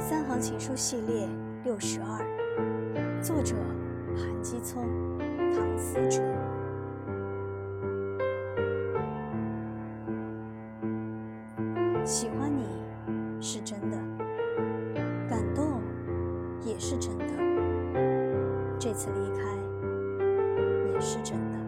三行情书系列六十二，作者韩基聪、唐思哲。喜欢你是真的，感动也是真的，这次离开也是真的。